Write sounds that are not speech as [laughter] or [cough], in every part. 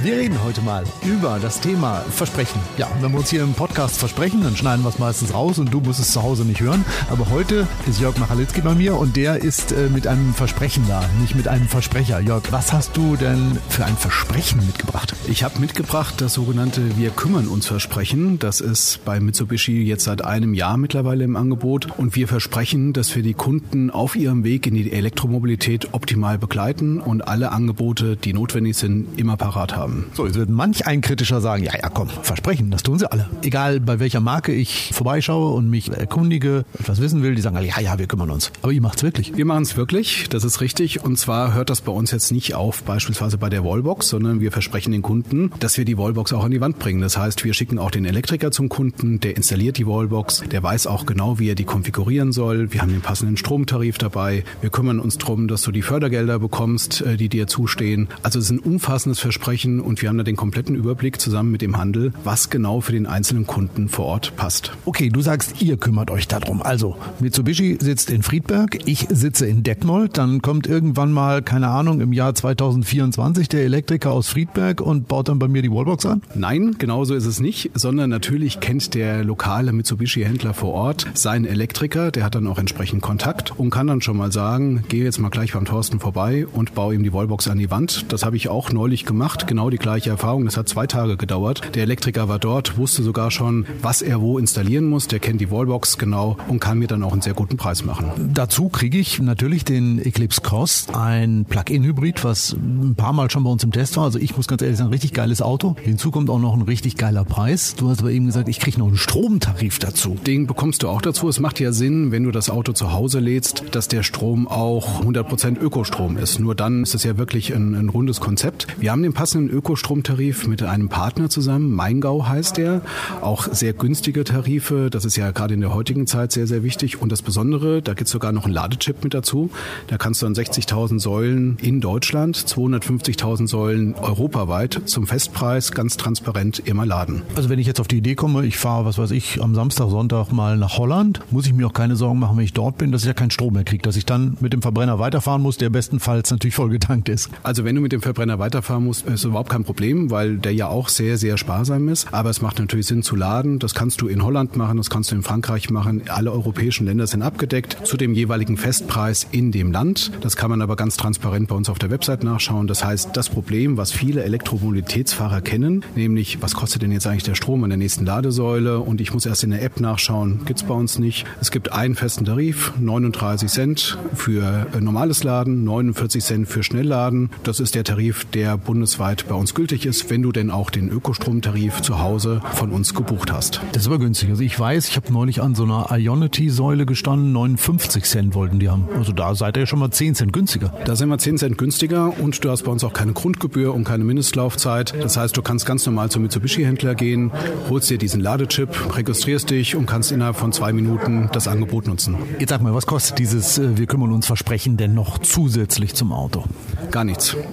Wir reden heute mal über das Thema Versprechen. Ja, wenn wir uns hier im Podcast versprechen, dann schneiden wir es meistens raus und du musst es zu Hause nicht hören. Aber heute ist Jörg Machalitzki bei mir und der ist äh, mit einem Versprechen da, nicht mit einem Versprecher. Jörg, was hast du denn für ein Versprechen mitgebracht? Ich habe mitgebracht das sogenannte Wir kümmern uns Versprechen. Das ist bei Mitsubishi jetzt seit einem Jahr mittlerweile im Angebot. Und wir versprechen, dass wir die Kunden auf ihrem Weg in die Elektromobilität optimal begleiten und alle Angebote, die notwendig sind, immer parat haben haben. So, jetzt wird manch ein Kritischer sagen, ja, ja, komm, Versprechen, das tun sie alle. Egal bei welcher Marke ich vorbeischaue und mich erkundige, etwas wissen will, die sagen alle, ja, ja, wir kümmern uns. Aber ihr macht's wirklich. Wir machen es wirklich, das ist richtig. Und zwar hört das bei uns jetzt nicht auf, beispielsweise bei der Wallbox, sondern wir versprechen den Kunden, dass wir die Wallbox auch an die Wand bringen. Das heißt, wir schicken auch den Elektriker zum Kunden, der installiert die Wallbox, der weiß auch genau, wie er die konfigurieren soll. Wir haben den passenden Stromtarif dabei. Wir kümmern uns darum, dass du die Fördergelder bekommst, äh, die dir zustehen. Also es ist ein umfassendes Versprechen und wir haben da den kompletten Überblick zusammen mit dem Handel, was genau für den einzelnen Kunden vor Ort passt. Okay, du sagst, ihr kümmert euch darum. Also Mitsubishi sitzt in Friedberg, ich sitze in Detmold, dann kommt irgendwann mal, keine Ahnung, im Jahr 2024 der Elektriker aus Friedberg und baut dann bei mir die Wallbox an? Nein, genauso ist es nicht, sondern natürlich kennt der lokale Mitsubishi-Händler vor Ort seinen Elektriker, der hat dann auch entsprechend Kontakt und kann dann schon mal sagen, gehe jetzt mal gleich beim Thorsten vorbei und baue ihm die Wallbox an die Wand. Das habe ich auch neulich gemacht, genau die gleiche Erfahrung. Das hat zwei Tage gedauert. Der Elektriker war dort, wusste sogar schon, was er wo installieren muss. Der kennt die Wallbox genau und kann mir dann auch einen sehr guten Preis machen. Dazu kriege ich natürlich den Eclipse Cross, ein Plug-in-Hybrid, was ein paar Mal schon bei uns im Test war. Also ich muss ganz ehrlich sagen, ein richtig geiles Auto. Hinzu kommt auch noch ein richtig geiler Preis. Du hast aber eben gesagt, ich kriege noch einen Stromtarif dazu. Den bekommst du auch dazu. Es macht ja Sinn, wenn du das Auto zu Hause lädst, dass der Strom auch 100% Ökostrom ist. Nur dann ist es ja wirklich ein, ein rundes Konzept. Wir haben den passenden Ökostromtarif mit einem Partner zusammen. Maingau heißt der. Auch sehr günstige Tarife. Das ist ja gerade in der heutigen Zeit sehr, sehr wichtig. Und das Besondere, da gibt es sogar noch einen Ladechip mit dazu. Da kannst du an 60.000 Säulen in Deutschland, 250.000 Säulen europaweit zum Festpreis ganz transparent immer laden. Also wenn ich jetzt auf die Idee komme, ich fahre, was weiß ich, am Samstag, Sonntag mal nach Holland, muss ich mir auch keine Sorgen machen, wenn ich dort bin, dass ich ja keinen Strom mehr kriege, dass ich dann mit dem Verbrenner weiterfahren muss, der bestenfalls natürlich vollgetankt ist. Also wenn du mit dem Verbrenner weiterfahren musst, ist überhaupt kein Problem, weil der ja auch sehr, sehr sparsam ist. Aber es macht natürlich Sinn zu laden. Das kannst du in Holland machen, das kannst du in Frankreich machen. Alle europäischen Länder sind abgedeckt zu dem jeweiligen Festpreis in dem Land. Das kann man aber ganz transparent bei uns auf der Website nachschauen. Das heißt, das Problem, was viele Elektromobilitätsfahrer kennen, nämlich was kostet denn jetzt eigentlich der Strom an der nächsten Ladesäule und ich muss erst in der App nachschauen, gibt es bei uns nicht. Es gibt einen festen Tarif, 39 Cent für äh, normales Laden, 49 Cent für Schnellladen. Das ist der Tarif, der bundesweit bei uns gültig ist, wenn du denn auch den Ökostromtarif zu Hause von uns gebucht hast. Das ist aber günstig. Also ich weiß, ich habe neulich an so einer Ionity-Säule gestanden, 59 Cent wollten die haben. Also da seid ihr schon mal 10 Cent günstiger. Da sind wir 10 Cent günstiger und du hast bei uns auch keine Grundgebühr und keine Mindestlaufzeit. Das heißt, du kannst ganz normal zum Mitsubishi-Händler gehen, holst dir diesen Ladechip, registrierst dich und kannst innerhalb von zwei Minuten das Angebot nutzen. Jetzt sag mal, was kostet dieses äh, Wir kümmern uns Versprechen denn noch zusätzlich zum Auto? Gar nichts. [laughs]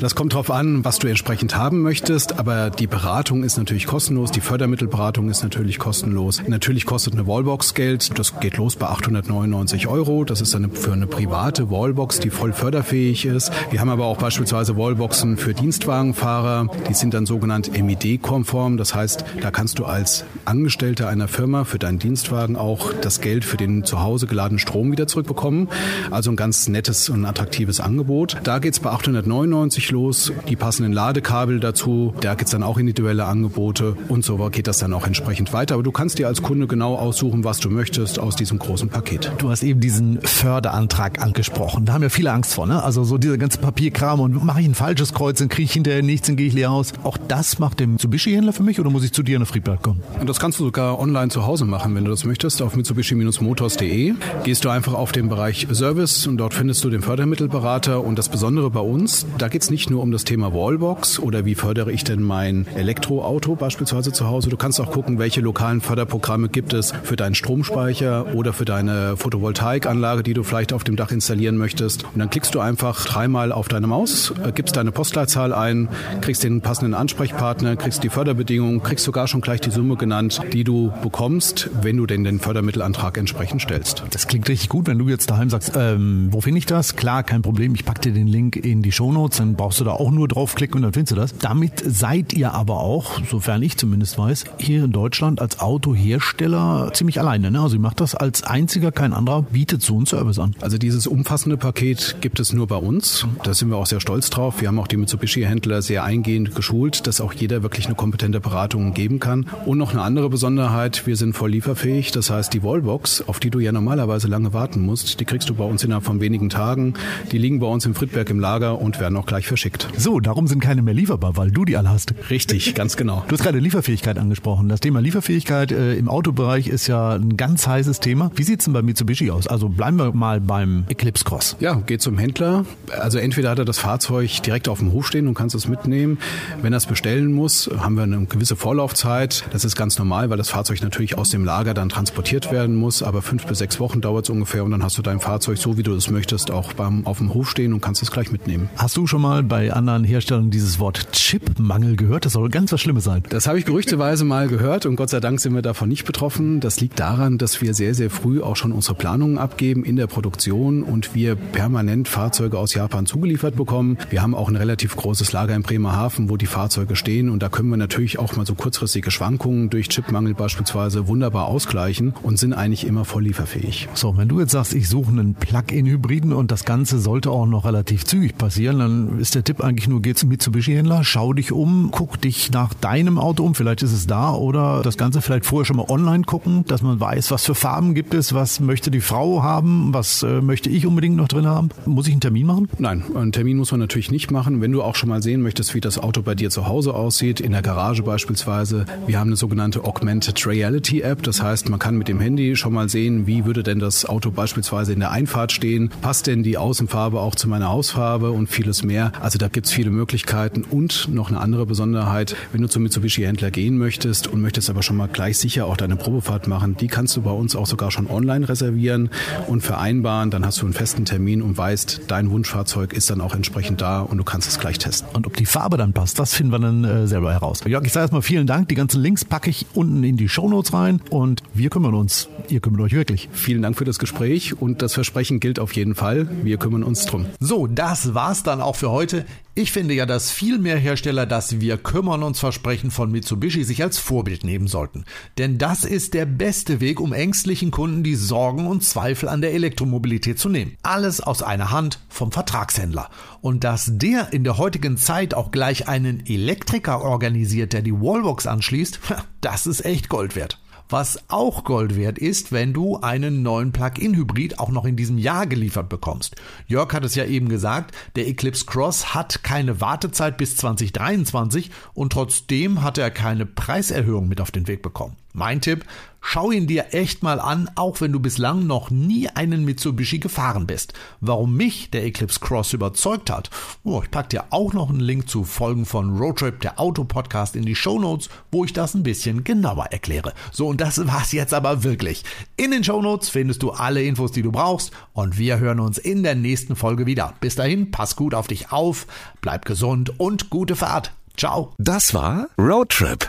Das kommt drauf an, was du entsprechend haben möchtest, aber die Beratung ist natürlich kostenlos, die Fördermittelberatung ist natürlich kostenlos. Natürlich kostet eine Wallbox Geld, das geht los bei 899 Euro. Das ist eine, für eine private Wallbox, die voll förderfähig ist. Wir haben aber auch beispielsweise Wallboxen für Dienstwagenfahrer, die sind dann sogenannt MID-konform. Das heißt, da kannst du als Angestellter einer Firma für deinen Dienstwagen auch das Geld für den zu Hause geladenen Strom wieder zurückbekommen. Also ein ganz nettes und attraktives Angebot. Da geht es bei 899 los. Die passenden Ladekabel dazu. Da gibt es dann auch individuelle Angebote und so geht das dann auch entsprechend weiter. Aber du kannst dir als Kunde genau aussuchen, was du möchtest aus diesem großen Paket. Du hast eben diesen Förderantrag angesprochen. Da haben ja viele Angst vor, ne? Also so dieser ganze Papierkram und mache ich ein falsches Kreuz, dann kriege ich hinterher nichts, dann gehe ich leer aus. Auch das macht der Mitsubishi-Händler für mich oder muss ich zu dir nach Friedberg kommen? Und das kannst du sogar online zu Hause machen, wenn du das möchtest. Auf mitsubishi-motors.de gehst du einfach auf den Bereich Service und dort findest du den Fördermittelberater Und das Besondere bei uns, da geht es nicht nur um das Thema Wallbox oder wie fördere ich denn mein Elektroauto beispielsweise zu Hause. Du kannst auch gucken, welche lokalen Förderprogramme gibt es für deinen Stromspeicher oder für deine Photovoltaikanlage, die du vielleicht auf dem Dach installieren möchtest. Und dann klickst du einfach dreimal auf deine Maus, äh, gibst deine Postleitzahl ein, kriegst den passenden Ansprechpartner, kriegst die Förderbedingungen, kriegst sogar schon gleich die Summe genannt, die du bekommst, wenn du denn den Fördermittelantrag entsprechend stellst. Das klingt richtig gut, wenn du jetzt daheim sagst, ähm, wo finde ich das? Klar, kein Problem, ich packe dir den Link in die Shownotes, dann brauchst du da auch nur draufklicken und dann findest du das. Damit seid ihr aber auch, sofern ich zumindest weiß, hier in Deutschland als Autohersteller ziemlich alleine. Ne? Also ihr macht das als einziger, kein anderer bietet so einen Service an. Also dieses umfassende Paket gibt es nur bei uns. Da sind wir auch sehr stolz drauf. Wir haben auch die Mitsubishi-Händler sehr eingehend geschult, dass auch jeder wirklich eine kompetente Beratung geben kann. Und noch eine andere Besonderheit, wir sind voll lieferfähig. Das heißt, die Wallbox, auf die du ja normalerweise lange warten musst, die kriegst du bei uns innerhalb von wenigen Tagen. Die liegen bei uns im Friedberg im Lager und werden auch gleich verschickt. So, darum sind keine mehr lieferbar, weil du die alle hast. Richtig, ganz genau. Du hast gerade Lieferfähigkeit angesprochen. Das Thema Lieferfähigkeit äh, im Autobereich ist ja ein ganz heißes Thema. Wie sieht's denn bei Mitsubishi aus? Also bleiben wir mal beim Eclipse Cross. Ja, geht zum Händler. Also entweder hat er das Fahrzeug direkt auf dem Hof stehen und kannst es mitnehmen. Wenn er es bestellen muss, haben wir eine gewisse Vorlaufzeit. Das ist ganz normal, weil das Fahrzeug natürlich aus dem Lager dann transportiert werden muss. Aber fünf bis sechs Wochen dauert es ungefähr und dann hast du dein Fahrzeug so, wie du es möchtest, auch beim, auf dem Hof stehen und kannst es gleich mitnehmen. Hast du schon mal bei anderen Herstellern dieses Wort Chipmangel gehört? Das soll ganz was Schlimmes sein. Das habe ich gerüchteweise mal gehört und Gott sei Dank sind wir davon nicht betroffen. Das liegt daran, dass wir sehr, sehr früh auch schon unsere Planungen abgeben in der Produktion und wir permanent Fahrzeuge aus Japan zugeliefert bekommen. Wir haben auch ein relativ großes Lager in Bremerhaven, wo die Fahrzeuge stehen und da können wir natürlich auch mal so kurzfristige Schwankungen durch Chipmangel beispielsweise wunderbar ausgleichen und sind eigentlich immer voll lieferfähig. So, wenn du jetzt sagst, ich suche einen Plug-in-Hybriden und das Ganze sollte auch noch relativ zügig passieren, dann ist der Tipp eigentlich nur, zum Mitsubishi-Händler, schau dich um, guck dich nach deinem Auto um, vielleicht ist es da oder das Ganze vielleicht vorher schon mal online gucken, dass man weiß, was für Farben gibt es, was möchte die Frau haben, was äh, möchte ich unbedingt noch drin haben. Muss ich einen Termin machen? Nein, einen Termin muss man natürlich nicht machen. Wenn du auch schon mal sehen möchtest, wie das Auto bei dir zu Hause aussieht, in der Garage beispielsweise, wir haben eine sogenannte Augmented Reality App. Das heißt, man kann mit dem Handy schon mal sehen, wie würde denn das Auto beispielsweise in der Einfahrt stehen, passt denn die Außenfarbe auch zu meiner Hausfarbe und vieles mehr. Also da gibt es viele Möglichkeiten und noch eine andere Besonderheit, wenn du zum Mitsubishi-Händler gehen möchtest und möchtest aber schon mal gleich sicher auch deine Probefahrt machen, die kannst du bei uns auch sogar schon online reservieren und vereinbaren. Dann hast du einen festen Termin und weißt, dein Wunschfahrzeug ist dann auch entsprechend da und du kannst es gleich testen. Und ob die Farbe dann passt, das finden wir dann äh, selber heraus. Jörg, ich sage erstmal vielen Dank. Die ganzen Links packe ich unten in die Shownotes rein und wir kümmern uns. Ihr kümmert euch wirklich. Vielen Dank für das Gespräch und das Versprechen gilt auf jeden Fall. Wir kümmern uns drum. So, das war's dann auch für heute. Ich finde ja, dass viel mehr Hersteller das Wir kümmern uns Versprechen von Mitsubishi sich als Vorbild nehmen sollten. Denn das ist der beste Weg, um ängstlichen Kunden die Sorgen und Zweifel an der Elektromobilität zu nehmen. Alles aus einer Hand vom Vertragshändler. Und dass der in der heutigen Zeit auch gleich einen Elektriker organisiert, der die Wallbox anschließt, [laughs] das ist echt Gold wert. Was auch Gold wert ist, wenn du einen neuen Plug-in-Hybrid auch noch in diesem Jahr geliefert bekommst. Jörg hat es ja eben gesagt, der Eclipse Cross hat keine Wartezeit bis 2023 und trotzdem hat er keine Preiserhöhung mit auf den Weg bekommen. Mein Tipp, schau ihn dir echt mal an, auch wenn du bislang noch nie einen Mitsubishi gefahren bist. Warum mich der Eclipse Cross überzeugt hat, oh, ich pack dir auch noch einen Link zu Folgen von Roadtrip, der Autopodcast, in die Show Notes, wo ich das ein bisschen genauer erkläre. So, und das war's jetzt aber wirklich. In den Show Notes findest du alle Infos, die du brauchst und wir hören uns in der nächsten Folge wieder. Bis dahin, pass gut auf dich auf, bleib gesund und gute Fahrt. Ciao. Das war Roadtrip,